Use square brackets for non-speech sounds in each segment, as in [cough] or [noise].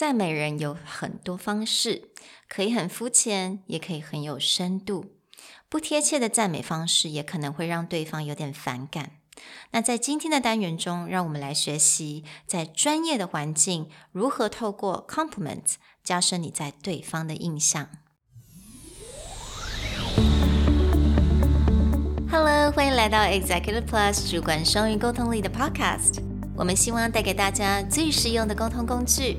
赞美人有很多方式，可以很肤浅，也可以很有深度。不贴切的赞美方式也可能会让对方有点反感。那在今天的单元中，让我们来学习在专业的环境如何透过 compliment 加深你在对方的印象。Hello，欢迎来到 Executive Plus 主管双语沟通力的 Podcast。我们希望带给大家最实用的沟通工具，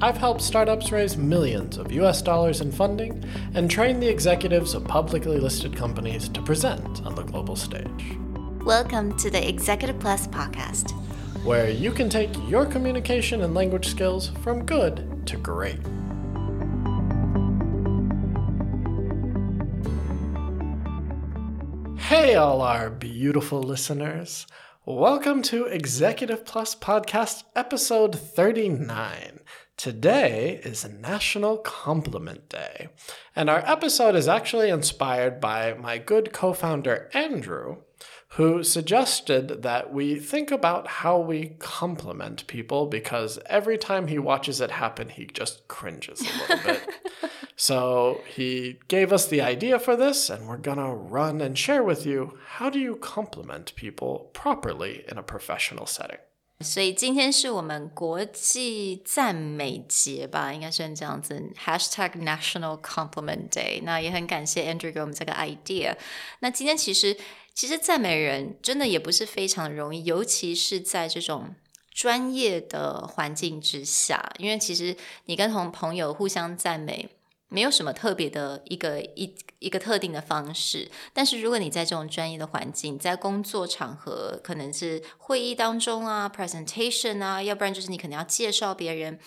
I've helped startups raise millions of US dollars in funding and train the executives of publicly listed companies to present on the global stage. Welcome to the Executive Plus podcast, where you can take your communication and language skills from good to great. Hey, all our beautiful listeners. Welcome to Executive Plus Podcast, episode 39. Today is National Compliment Day, and our episode is actually inspired by my good co founder, Andrew, who suggested that we think about how we compliment people because every time he watches it happen, he just cringes a little bit. [laughs] So he gave us the idea for this, and we're gonna run and share with you how do you compliment people properly in a professional setting. 所以今天是我们国际赞美节吧，应该是这样子。Hashtag National Compliment Day。那也很感谢 Andrew 给我们这个 idea。那今天其实其实赞美人真的也不是非常容易，尤其是在这种专业的环境之下，因为其实你跟同朋友互相赞美。没有什么特别的一个一一个特定的方式，但是如果你在这种专业的环境，在工作场合，可能是会议当中啊，presentation 啊，要不然就是你可能要介绍别人，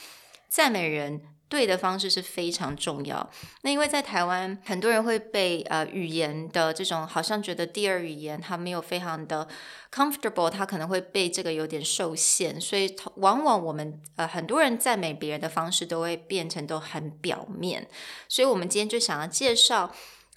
赞美人。对的方式是非常重要。那因为在台湾，很多人会被呃语言的这种，好像觉得第二语言他没有非常的 comfortable，他可能会被这个有点受限，所以往往我们呃很多人赞美别人的方式都会变成都很表面。所以我们今天就想要介绍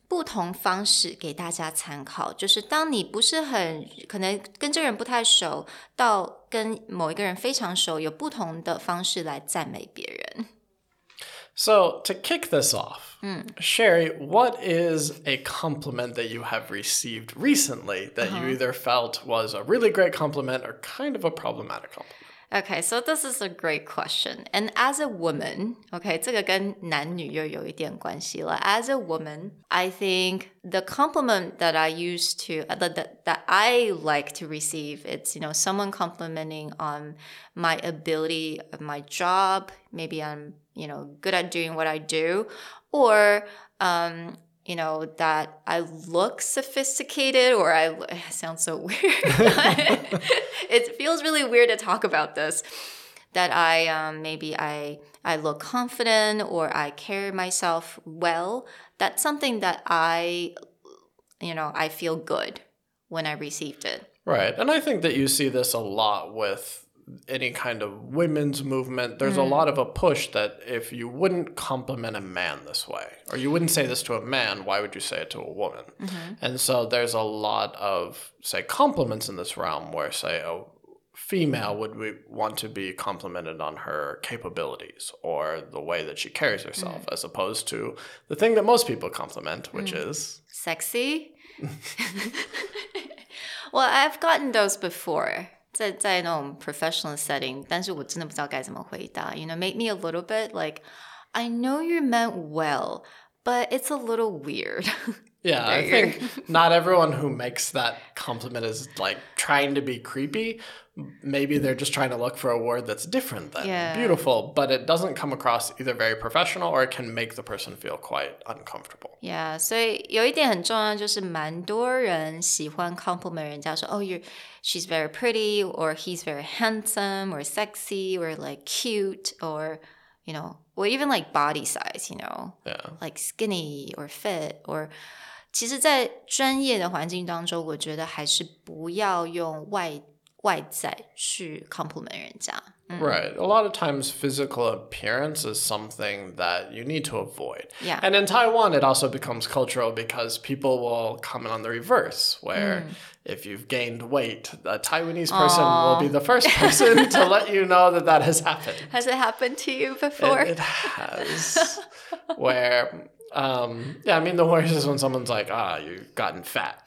不同方式给大家参考，就是当你不是很可能跟这个人不太熟，到跟某一个人非常熟，有不同的方式来赞美别人。So, to kick this off, mm. Sherry, what is a compliment that you have received recently that uh-huh. you either felt was a really great compliment or kind of a problematic compliment? Okay, so this is a great question. And as a woman, okay, As a woman, I think the compliment that I used to uh, that that I like to receive, it's you know someone complimenting on my ability of my job. Maybe I'm you know good at doing what I do, or um, you know that I look sophisticated or I [laughs] it sounds so [laughs] weird. it feels really weird to talk about this. That I um, maybe I I look confident or I carry myself well. That's something that I you know I feel good when I received it. Right, and I think that you see this a lot with any kind of women's movement, there's mm. a lot of a push that if you wouldn't compliment a man this way, or you wouldn't say this to a man, why would you say it to a woman? Mm-hmm. And so there's a lot of, say, compliments in this realm where, say, a female would we want to be complimented on her capabilities or the way that she carries herself, mm. as opposed to the thing that most people compliment, which mm. is sexy. [laughs] [laughs] well, I've gotten those before 在在那种 professional setting，但是我真的不知道该怎么回答。You know, make me a little bit like, I know you meant well, but it's a little weird. [laughs] Yeah, I think not everyone who makes that compliment is like trying to be creepy. Maybe they're just trying to look for a word that's different than yeah. beautiful, but it doesn't come across either very professional or it can make the person feel quite uncomfortable. Yeah, 所以有一点很重要，就是蛮多人喜欢 compliment 人家说，哦，you're she's very pretty or he's very handsome or sexy or like cute or you know, or even like body size, you know, Yeah. like skinny or fit or 其实，在专业的环境当中，我觉得还是不要用外外在去 compliment 人家。 Right. A lot of times, physical appearance is something that you need to avoid. Yeah. And in Taiwan, it also becomes cultural because people will comment on the reverse, where if you've gained weight, a Taiwanese person will be the first person to [laughs] let you know that that has happened. Has it happened to you before? It, it has. where, um, yeah, I mean, the worst is when someone's like, ah, you've gotten fat.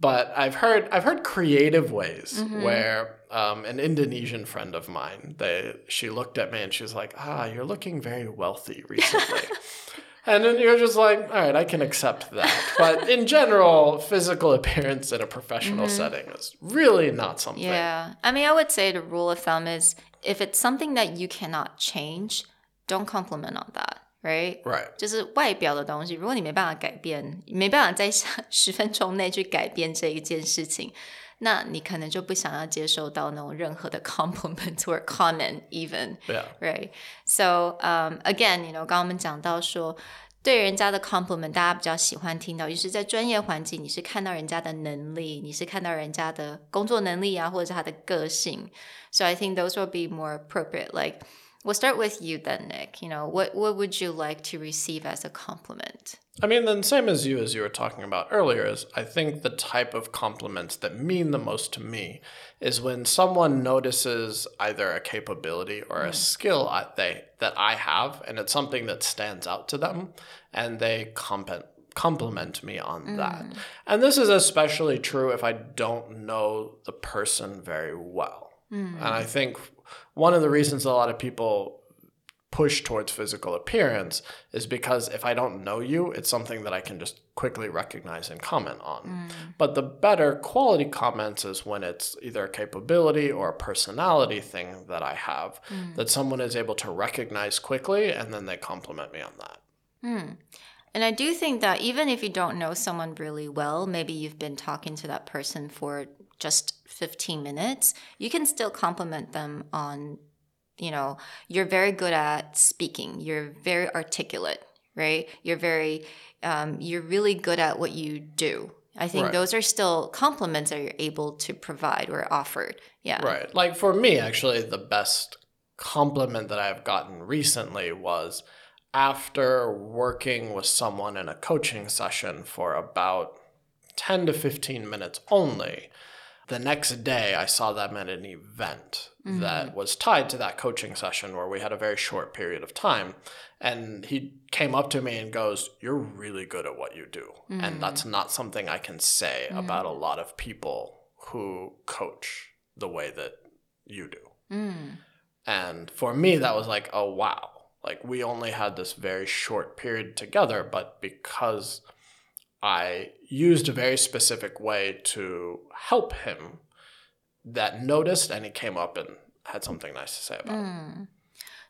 But I've heard I've heard creative ways where um, an Indonesian friend of mine, they she looked at me and she was like, ah, you're looking very wealthy recently. [laughs] And then you're just like, all right, I can accept that. [laughs] But in general, physical appearance in a professional setting is really not something. Yeah. I mean, I would say the rule of thumb is if it's something that you cannot change, don't compliment on that, right? Right. 就是外表的东西，如果你没办法改变，没办法在十分钟内去改变这一件事情， 那你可能就不想要接受到那种任何的 [laughs] compliment or comment even。 Yeah. Right. So, um, again, you know, 刚刚我们讲到说，对人家的 compliment，大家比较喜欢听到，就是在专业环境，你是看到人家的能力，你是看到人家的工作能力啊，或者是他的个性。So I think those will be more appropriate. Like, we'll start with you then, Nick. You know, what what would you like to receive as a compliment? I mean, then same as you, as you were talking about earlier, is I think the type of compliments that mean the most to me is when someone notices either a capability or a mm. skill I, they that I have, and it's something that stands out to them, and they compliment compliment me on mm. that. And this is especially true if I don't know the person very well. Mm. And I think one of the reasons a lot of people push towards physical appearance is because if I don't know you, it's something that I can just quickly recognize and comment on. Mm. But the better quality comments is when it's either a capability or a personality thing that I have mm. that someone is able to recognize quickly and then they compliment me on that. Mm. And I do think that even if you don't know someone really well, maybe you've been talking to that person for just 15 minutes, you can still compliment them on, you know, you're very good at speaking, you're very articulate, right? You're very, um, you're really good at what you do. I think Right. those are still compliments that you're able to provide or offered. Yeah. Right. Like for me, actually, the best compliment that I've gotten recently was after working with someone in a coaching session for about 10 to 15 minutes only. The next day, I saw them at an event that was tied to that coaching session where we had a very short period of time. And he came up to me and goes, You're really good at what you do. And that's not something I can say about a lot of people who coach the way that you do. Mm. And for me, that was like, oh, wow. Like, we only had this very short period together, but because I used a very specific way to help him, that noticed and he came up and had something nice to say about it.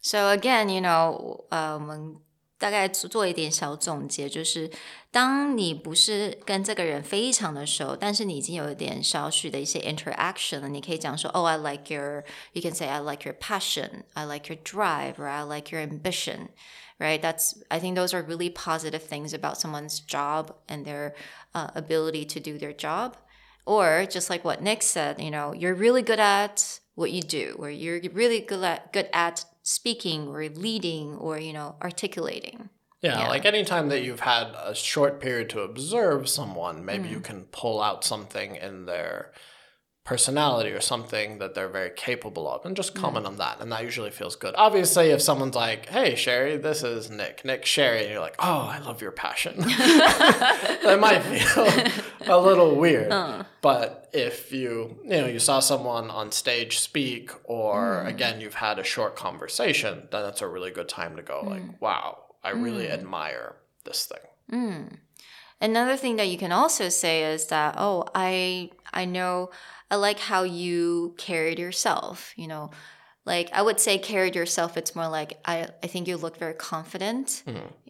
So again, you know, 呃，我们大概做做一点小总结，就是当你不是跟这个人非常的熟，但是你已经有一点少许的一些 interaction 了，你可以讲说，Oh, I like your, you can say I like your passion, I like your drive, or I like your ambition. Right? That's I think those are really positive things about someone's job and their uh, ability to do their job. Or just like what Nick said, you know, you're really good at what you do, or you're really good at good at speaking or leading or you know articulating. Yeah, Yeah. like anytime that you've had a short period to observe someone, maybe you can pull out something in their personality or something that they're very capable of and just comment on that. And that usually feels good. Obviously, if someone's like, hey, Sherry, this is Nick, Nick Sherry, and you're like, oh, I love your passion, [laughs] [laughs] that might feel a little weird. Uh. But if you, you know, you saw someone on stage speak or mm. again, you've had a short conversation, then that's a really good time to go like, mm. wow, I really mm. admire this thing. Another thing that you can also say is that, oh, I I know I like how you carried yourself, you know. Like I would say carried yourself, it's more like I I think you look very confident.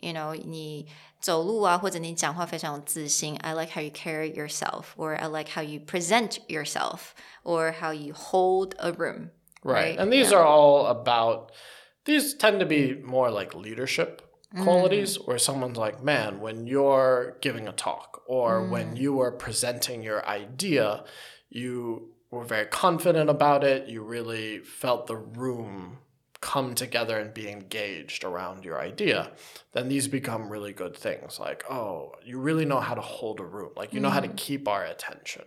You know, 你走路啊，或者你讲话非常有自信. I like how you carry yourself, or I like how you present yourself, or how you hold a room. Right. Right, And these are all about these tend to be more like leadership qualities mm. where someone's like, man, when you're giving a talk or when mm. you were presenting your idea, you were very confident about it. You really felt the room come together and be engaged around your idea. Then these become really good things. Like, oh, you really know how to hold a room. Like, you know how to mm. keep our attention.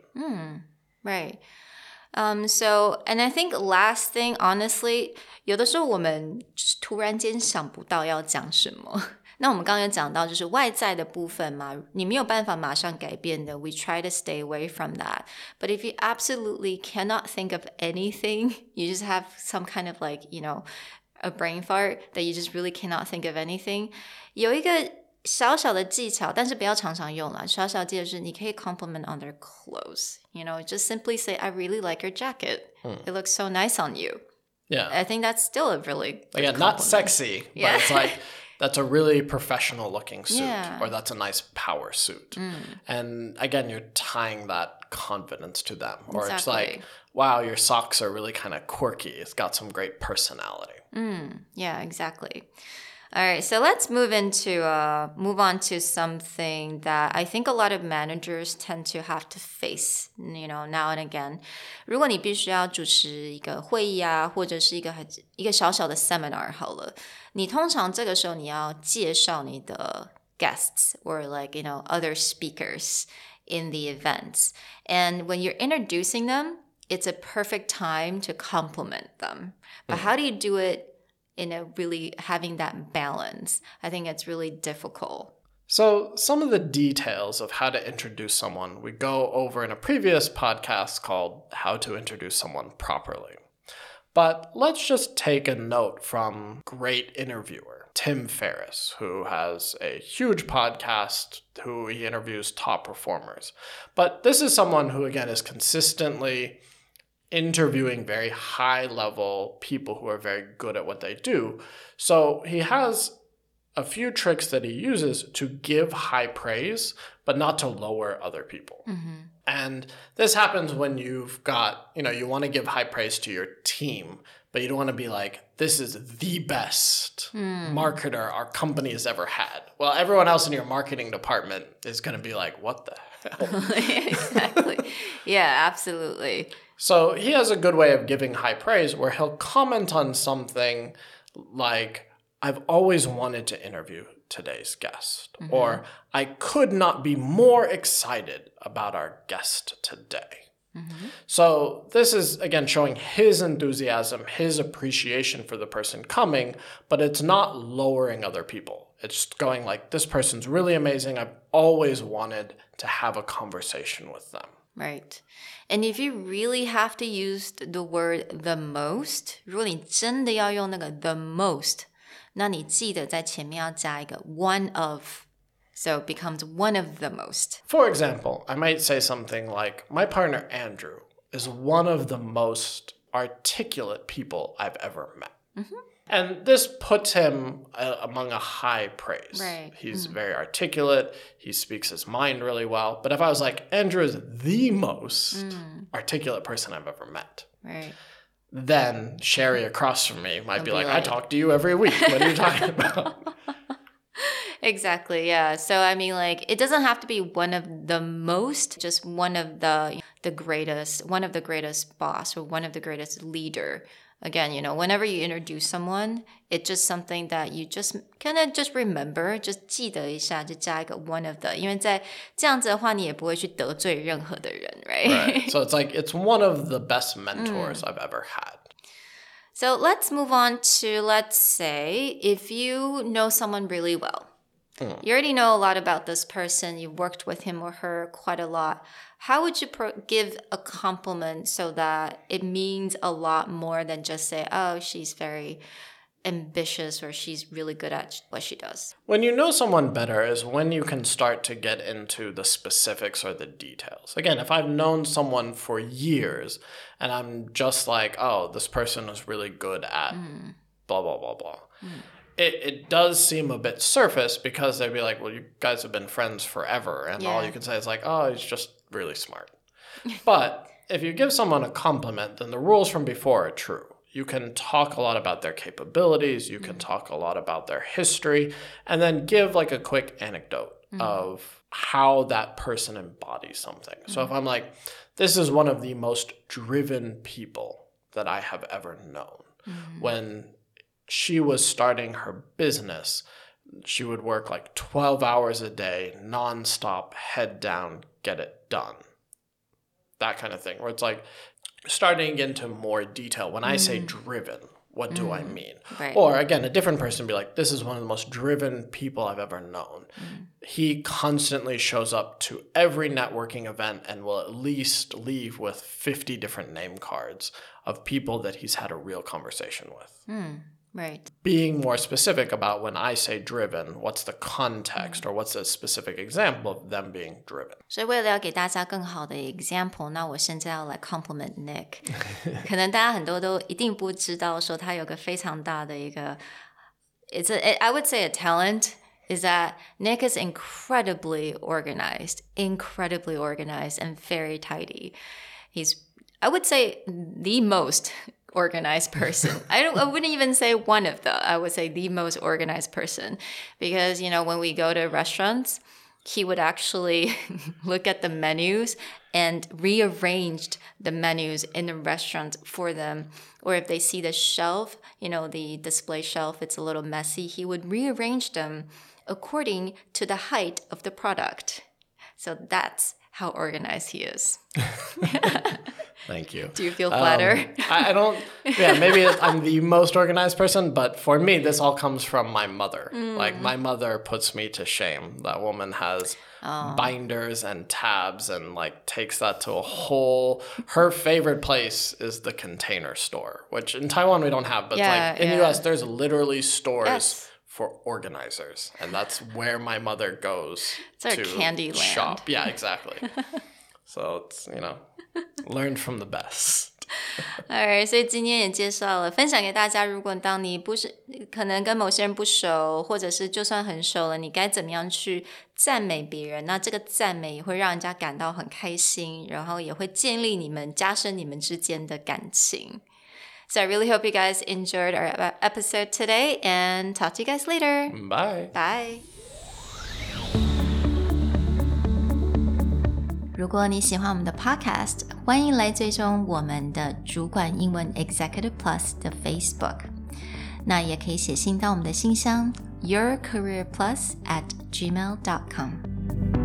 Right. Um, so, and I think last thing, honestly, 有的时候我们就是突然间想不到要讲什么。那我们刚刚有讲到，就是外在的部分嘛，你没有办法马上改变的。We try [laughs] to stay away from that. But if you absolutely cannot think of anything, [laughs] you just have some kind of like, you know, a brain fart that you just really cannot think of anything. 有一个 小小的技巧，但是不要常常用了。小小技巧是你可以 compliment on their clothes. You know, just simply say, "I really like your jacket. It looks so nice on you." Yeah. I think that's still a really good Again, not compliment. sexy, Yeah. but it's like that's a really professional looking suit Yeah. or that's a nice power suit. And again, you're tying that confidence to them. Or it's like, Exactly. wow, your socks are really kind of quirky. It's got some great personality. Yeah, exactly. All right, so let's move into uh, move on to something that I think a lot of managers tend to have to face, you know, now and again. 如果你必须要主持一个会议啊，或者是一个很一个小小的 seminar 好了，你通常这个时候你要介绍你的 guests or like you know other speakers in the events, and when you're introducing them, it's a perfect time to compliment them. But how do you do it? In a really having that balance. I think it's really difficult. So, some of the details of how to introduce someone we go over in a previous podcast called How to Introduce Someone Properly. But let's just take a note from great interviewer Tim Ferriss, who has a huge podcast who he interviews top performers. But this is someone who, again, is consistently interviewing very high level people who are very good at what they do. So he has a few tricks that he uses to give high praise, but not to lower other people. Mm-hmm. And this happens when you've got, you know, you want to give high praise to your team, but you don't want to be like, this is the best hmm. marketer our company has ever had. Well, everyone else in your marketing department is going to be like, what the hell? [laughs] exactly. Yeah, absolutely. So he has a good way of giving high praise where he'll comment on something like, I've always wanted to interview today's guest, mm-hmm. or I could not be more excited about our guest today. Mm-hmm. So, this is again showing his enthusiasm, his appreciation for the person coming, but it's not lowering other people. It's going like, this person's really amazing. I've always wanted to have a conversation with them. Right. And if you really have to use the word the most, 如果你真的要用那个 the most, 那你记得在前面要加一个 one of, so it becomes one of the most. For example, I might say something like, My partner Andrew is one of the most articulate people I've ever met. Mm-hmm. And this puts him uh, among a high praise. Right. He's mm-hmm. very articulate, he speaks his mind really well. But if I was like, Andrew is the most mm. articulate person I've ever met, Right. then Sherry across from me might be be like, I talk to you every week. What are you talking [laughs] about? [laughs] Exactly. Yeah. So I mean like it doesn't have to be one of the most, just one of the the greatest, one of the greatest boss or one of the greatest leader Again, you know, whenever you introduce someone, it's just something that you just kind of just remember, just 记得一下，就加一个 one of the，因为在这样子的话，你也不会去得罪任何的人，right? right. So it's like, it's one of the best mentors I've ever had. So let's move on to let's say if you know someone really well. You already know a lot about this person, you've worked with him or her quite a lot. How would you pro- give a compliment so that it means a lot more than just say, oh, she's very ambitious or she's really good at what she does? When you know someone better is when you can start to get into the specifics or the details. Again, if I've known someone for years and I'm just like, oh, this person is really good at mm. blah, blah, blah, blah. Mm. It, it does seem a bit surface because they'd be like, well, you guys have been friends forever. And all you can say is like, oh, he's just really smart. but if you give someone a compliment, then the rules from before are true. You can talk a lot about their capabilities, you can mm. talk a lot about their history, and then give like a quick anecdote mm. of how that person embodies something. So if mm. I'm like, this is one of the most driven people that I have ever known. When she was starting her business, she would work like 12 hours a day, nonstop, head down, get it done. That kind of thing, where it's like starting into more detail. When I say mm. driven, what do I mm. mean? Right. Or again, a different person be like, this is one of the most driven people I've ever known. Mm. He constantly shows up to every networking event and will at least leave with 50 different name cards of people that he's had a real conversation with hmm. right. being more specific about when I say driven, what's the context or what's a specific example of them being driven. 所以为了要给大家更好的 example，那我现在要来 compliment Nick。[laughs] 可能大家很多都一定不知道，说他有个非常大的一个，it's a I would say a talent is that Nick is incredibly organized, incredibly organized and very tidy. He's I would say the most organized person. I don't I wouldn't even say one of the. I would say the most organized person because you know when we go to restaurants he would actually [laughs] look at the menus and rearranged the menus in the restaurant for them. Or if they see the shelf, you know, the display shelf, it's a little messy, he would rearrange them according to the height of the product. So that's how organized he is. [laughs] Thank you. Do you feel Um, flattered? I, I don't, yeah, maybe I'm the most organized person, but for me, this all comes from my mother. Like, my mother puts me to shame. That woman has binders and tabs and, like, takes that to a whole. Her favorite place is the container store, which in Taiwan we don't have, but Yeah, like in yeah. the US, there's literally stores. Yes For organizers, and that's where my mother goes It's our to candy land. shop. Yeah, exactly. [laughs] so it's you know, learn from the best. [laughs] Alright，所以今天也介绍了，分享给大家。如果当你不是可能跟某些人不熟，或者是就算很熟了，你该怎么样去赞美别人？那这个赞美也会让人家感到很开心，然后也会建立你们、加深你们之间的感情。 So I really hope you guys enjoyed our ep- episode today, and talk to you guys later. Bye. Bye. 如果你喜欢我们的 Podcast，欢迎来追踪我们的主管英文 Executive Plus 的 Facebook。那也可以写信到我们的信箱 yourcareerplus at gmail.com。